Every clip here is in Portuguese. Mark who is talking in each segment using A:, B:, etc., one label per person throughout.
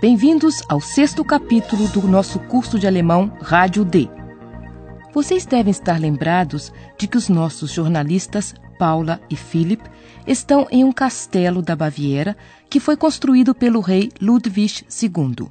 A: Bem-vindos ao sexto capítulo do nosso curso de alemão Rádio D. Vocês devem estar lembrados de que os nossos jornalistas, Paula e Philip, estão em um castelo da Baviera que foi construído pelo rei Ludwig II.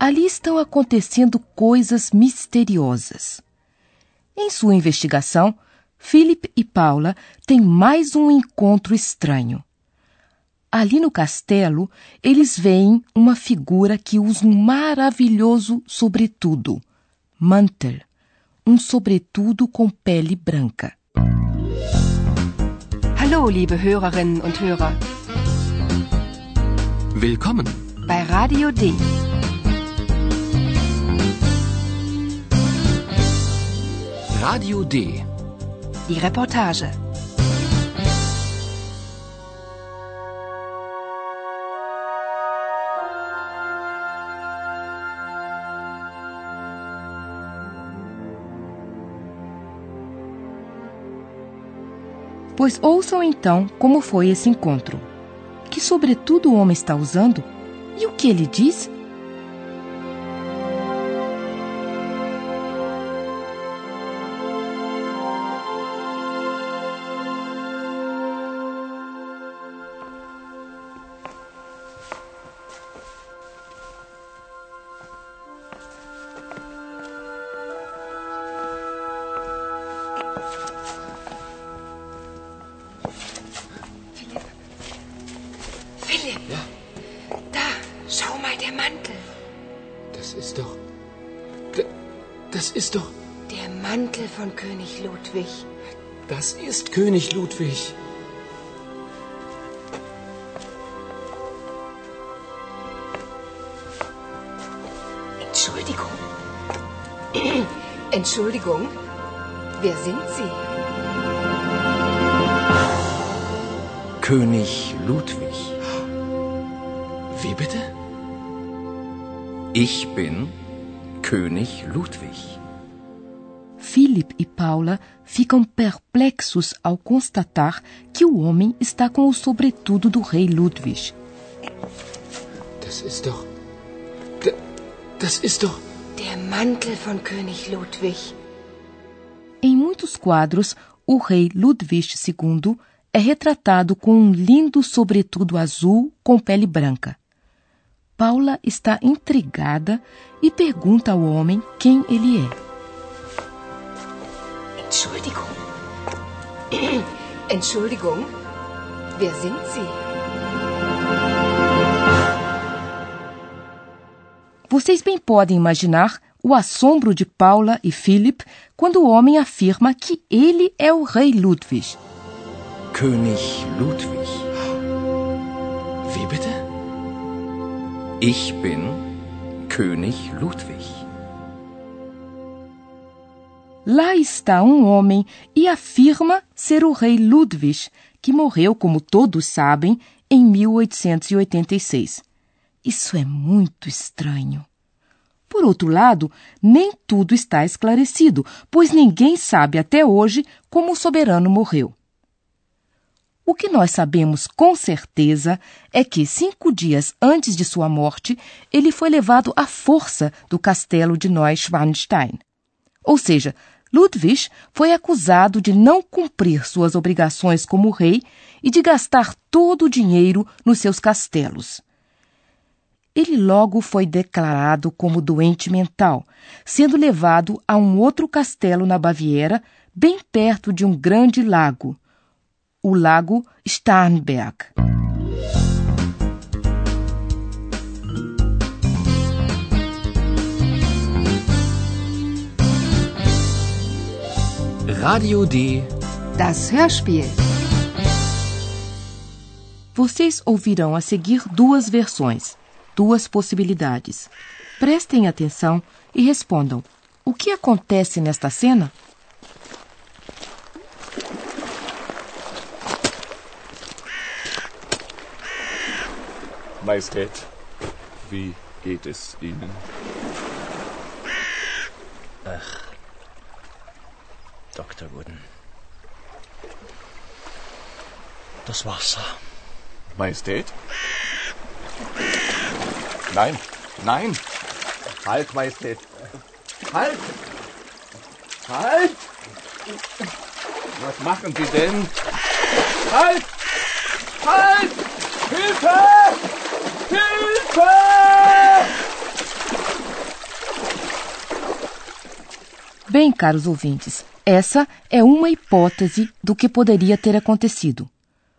A: Ali estão acontecendo coisas misteriosas. Em sua investigação, Philip e Paula têm mais um encontro estranho. Ali no castelo, eles veem uma figura que usa um maravilhoso sobretudo, mantel, um sobretudo com pele branca.
B: Hallo, liebe Hörerinnen und Hörer.
C: Willkommen.
B: Bei Radio D.
C: Radio D.
B: Die Reportage.
A: Pois ouçam então como foi esse encontro. Que sobretudo o homem está usando? E o que ele diz?
C: Das ist doch.
B: Der Mantel von König Ludwig.
C: Das ist König Ludwig.
B: Entschuldigung. Entschuldigung. Wer sind Sie?
D: König Ludwig.
C: Wie bitte?
D: Ich bin König Ludwig.
A: Philip e Paula ficam perplexos ao constatar que o homem está com o sobretudo do rei Ludwig.
C: Das ist doch. Das ist doch.
B: Der Mantel von König Ludwig.
A: Em muitos quadros, o rei Ludwig II é retratado com um lindo sobretudo azul com pele branca. Paula está intrigada e pergunta ao homem quem ele é.
B: Entschuldigung. Entschuldigung. Wer sind Sie?
A: Vocês bem podem imaginar o assombro de Paula e Philip quando o homem afirma que ele é o rei Ludwig.
D: König Ludwig.
C: Wie bitte?
D: Ich bin König Ludwig.
A: Lá está um homem e afirma ser o rei Ludwig, que morreu, como todos sabem, em 1886. Isso é muito estranho. Por outro lado, nem tudo está esclarecido, pois ninguém sabe até hoje como o soberano morreu. O que nós sabemos com certeza é que, cinco dias antes de sua morte, ele foi levado à força do castelo de Neuschwanstein. Ou seja, Ludwig foi acusado de não cumprir suas obrigações como rei e de gastar todo o dinheiro nos seus castelos. Ele logo foi declarado como doente mental, sendo levado a um outro castelo na Baviera, bem perto de um grande lago, o Lago Starnberg.
C: Radio D.
B: Das Hörspiel.
A: Vocês ouvirão a seguir duas versões, duas possibilidades. Prestem atenção e respondam: o que acontece nesta cena?
E: Majestät, wie geht es Ihnen?
F: Dr. Wooden. Das Wasser.
E: Majestät? Nein, nein! Halt, Majestät! Halt! Halt! Was machen Sie denn? Halt! Halt! Hilfe!
A: Bem, caros ouvintes, essa é uma hipótese do que poderia ter acontecido.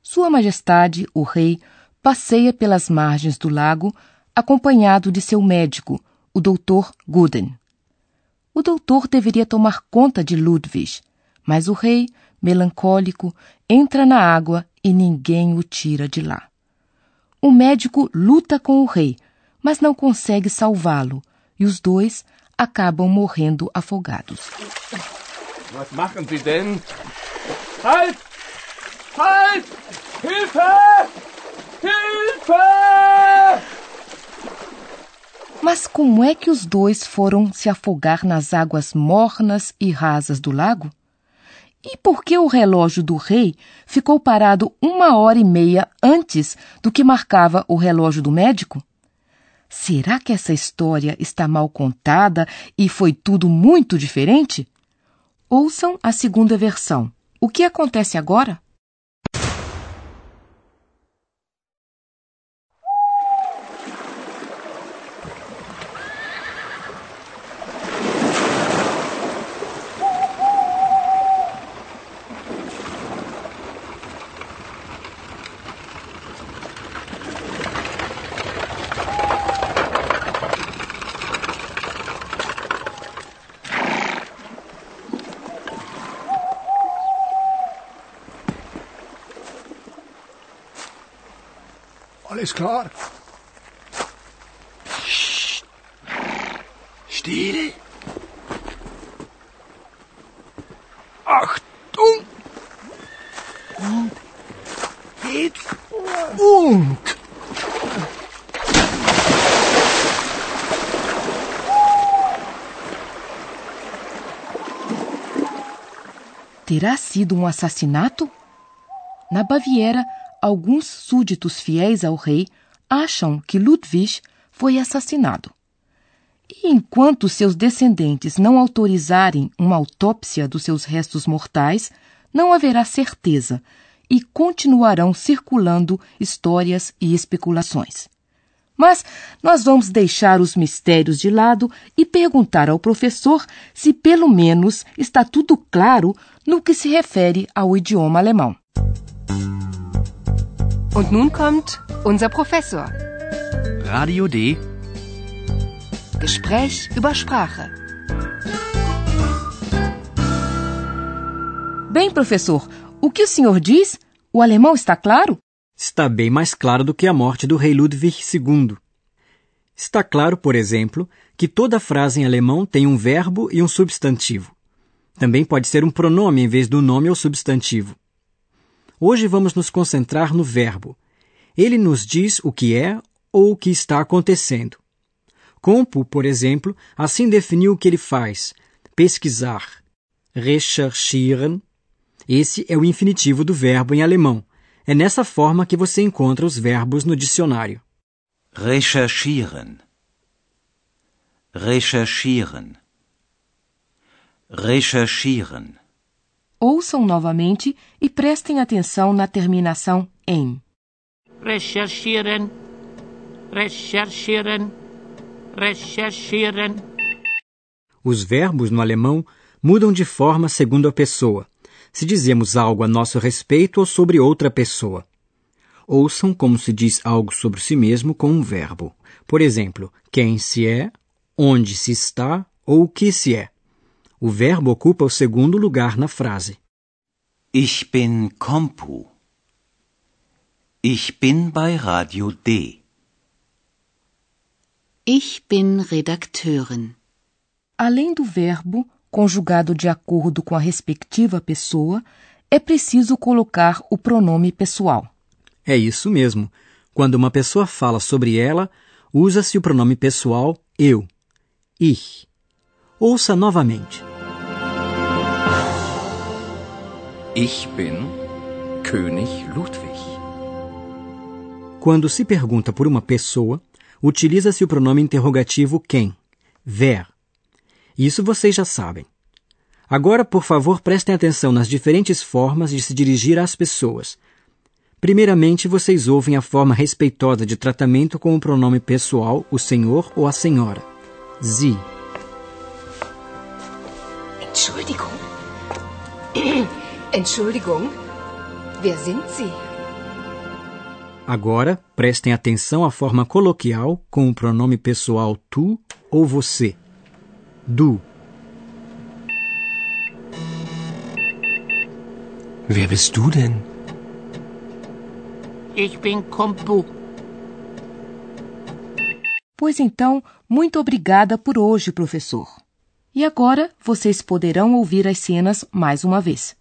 A: Sua Majestade, o Rei, passeia pelas margens do lago acompanhado de seu médico, o Dr. Guden. O doutor deveria tomar conta de Ludwig, mas o rei, melancólico, entra na água e ninguém o tira de lá. O médico luta com o rei, mas não consegue salvá-lo, e os dois acabam morrendo afogados.
E: Was machen Sie denn? Halt! Halt! Hilfe! Hilfe!
A: Mas como é que os dois foram se afogar nas águas mornas e rasas do lago? E por que o relógio do rei ficou parado uma hora e meia antes do que marcava o relógio do médico? Será que essa história está mal contada e foi tudo muito diferente? Ouçam a segunda versão. O que acontece agora?
C: Alles klar? Still. Achtung! Und jetzt und.
A: Terá sido um assassinato? Na Baviera, alguns súditos fiéis ao rei acham que Ludwig foi assassinado. E enquanto seus descendentes não autorizarem uma autópsia dos seus restos mortais, não haverá certeza e continuarão circulando histórias e especulações. Mas nós vamos deixar os mistérios de lado e perguntar ao professor se pelo menos está tudo claro no que se refere ao idioma alemão.
B: Und nun kommt unser Professor.
D: Radio D.
B: Gespräch über Sprache.
A: Bem, professor, o que o senhor diz? O alemão está claro?
G: Está bem mais claro do que a morte do rei Ludwig II. Está claro, por exemplo, que toda frase em alemão tem um verbo e um substantivo. Também pode ser um pronome em vez do nome ou substantivo. Hoje vamos nos concentrar no verbo. Ele nos diz o que é ou o que está acontecendo. Compo, por exemplo, assim definiu o que ele faz: pesquisar. Recherchieren. Esse é o infinitivo do verbo em alemão. É nessa forma que você encontra os verbos no dicionário.
D: Recherchieren. Recherchieren. Recherchieren.
A: Ouçam novamente e prestem atenção na terminação em.
H: recherchieren, recherchieren, recherchieren.
G: Os verbos no alemão mudam de forma segundo a pessoa, se dizemos algo a nosso respeito ou sobre outra pessoa. Ouçam como se diz algo sobre si mesmo com um verbo. Por exemplo, quem se é, onde se está ou o que se é. O verbo ocupa o segundo lugar na frase.
D: Ich bin Kompu. Ich bin bei Radio D.
I: Ich bin Redakteurin.
A: Além do verbo, conjugado de acordo com a respectiva pessoa, é preciso colocar o pronome pessoal.
G: É isso mesmo. Quando uma pessoa fala sobre ela, usa-se o pronome pessoal eu. Ich. Ouça novamente.
J: Ich bin König Ludwig.
G: Quando se pergunta por uma pessoa, utiliza-se o pronome interrogativo quem, wer. Isso vocês já sabem. Agora, por favor, prestem atenção nas diferentes formas de se dirigir às pessoas. Primeiramente, vocês ouvem a forma respeitosa de tratamento com o pronome pessoal, o senhor ou a senhora. Sie.
B: Entschuldigung. Entschuldigung. Wer sind Sie?
G: Agora, prestem atenção à forma coloquial com o pronome pessoal tu ou você. Du.
C: Wer bist du denn?
H: Ich bin Kompu.
A: Pois então, muito obrigada por hoje, professor. E agora vocês poderão ouvir as cenas mais uma vez.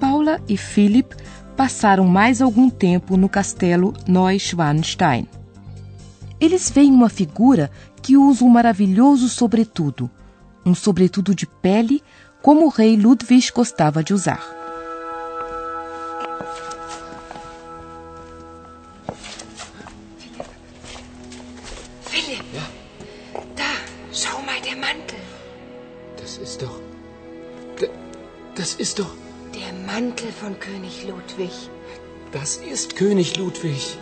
A: Paula e Philip passaram mais algum tempo no castelo Neuschwanstein. Eles veem uma figura que usa um maravilhoso sobretudo, um sobretudo de pele como o rei Ludwig gostava de usar.
B: Philipp. Da, schau mal, der Mantel.
C: Das ist doch. Das ist doch.
B: Der Mantel von König Ludwig.
C: Das ist König Ludwig.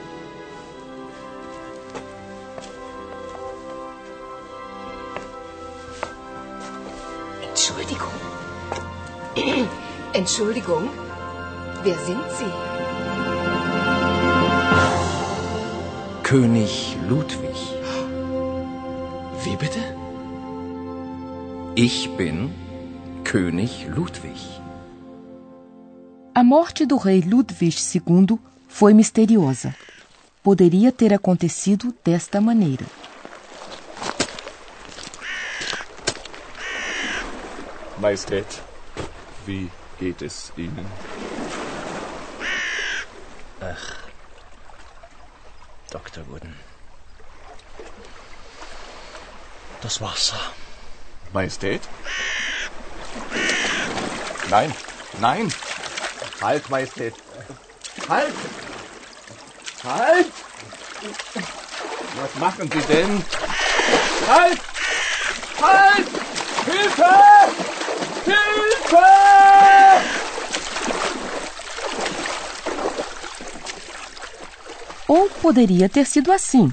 B: Entschuldigung. Wer sind Sie?
J: König Ludwig.
C: Wie bitte?
J: Ich bin König Ludwig.
A: A morte do rei Ludwig II foi misteriosa. Poderia ter acontecido desta maneira.
E: Majestät, wie geht es Ihnen?
F: Dr. Wooden. Das Wasser.
E: Majestät? Nein, nein! Halt, Majestät! Halt! Halt! Was machen Sie denn? Halt! Halt! Hilfe! Hilfe!
A: Ou poderia ter sido assim.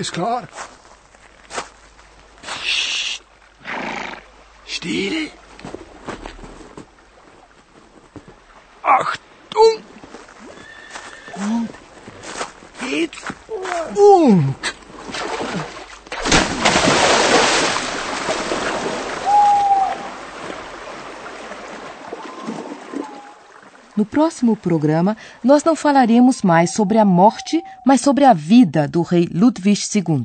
K: Alles klar? Psst. Still. Achtung! Und jetzt und.
A: No próximo programa, nós não falaremos mais sobre a morte, mas sobre a vida do rei Ludwig II.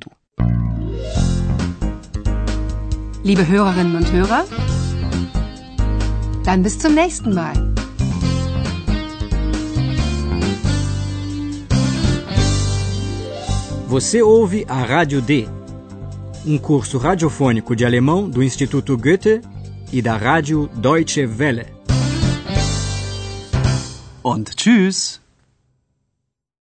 B: Liebe Hörerinnen und Hörer, dann bis zum nächsten Mal.
G: Você ouve a Rádio D, um curso radiofônico de alemão do Instituto Goethe e da Rádio Deutsche Welle.
L: Und tschüss.